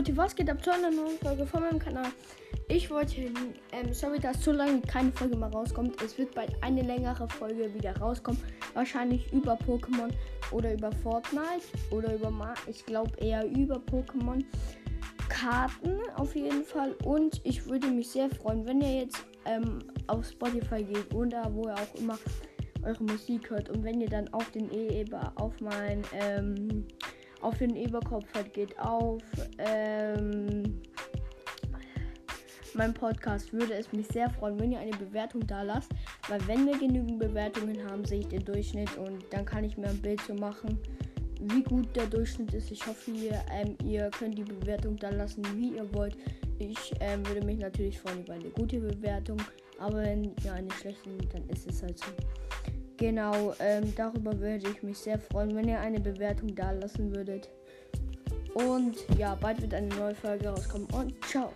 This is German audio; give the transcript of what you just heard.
Leute, was geht ab zu einer neuen Folge von meinem Kanal? Ich wollte, ähm, sorry, dass so lange keine Folge mehr rauskommt. Es wird bald eine längere Folge wieder rauskommen. Wahrscheinlich über Pokémon oder über Fortnite oder über, Ma ich glaube eher über Pokémon. Karten auf jeden Fall. Und ich würde mich sehr freuen, wenn ihr jetzt ähm, auf Spotify geht oder wo ihr auch immer eure Musik hört. Und wenn ihr dann auf den E-Eber auf mein ähm, auf den Eberkopf halt geht auf ähm, mein Podcast würde es mich sehr freuen, wenn ihr eine Bewertung da lasst, weil wenn wir genügend Bewertungen haben, sehe ich den Durchschnitt und dann kann ich mir ein Bild so machen, wie gut der Durchschnitt ist. Ich hoffe, ihr, ähm, ihr könnt die Bewertung da lassen, wie ihr wollt. Ich ähm, würde mich natürlich freuen über eine gute Bewertung, aber wenn ihr eine schlechte, dann ist es halt so. Genau, ähm, darüber würde ich mich sehr freuen, wenn ihr eine Bewertung da lassen würdet. Und ja, bald wird eine neue Folge rauskommen und ciao.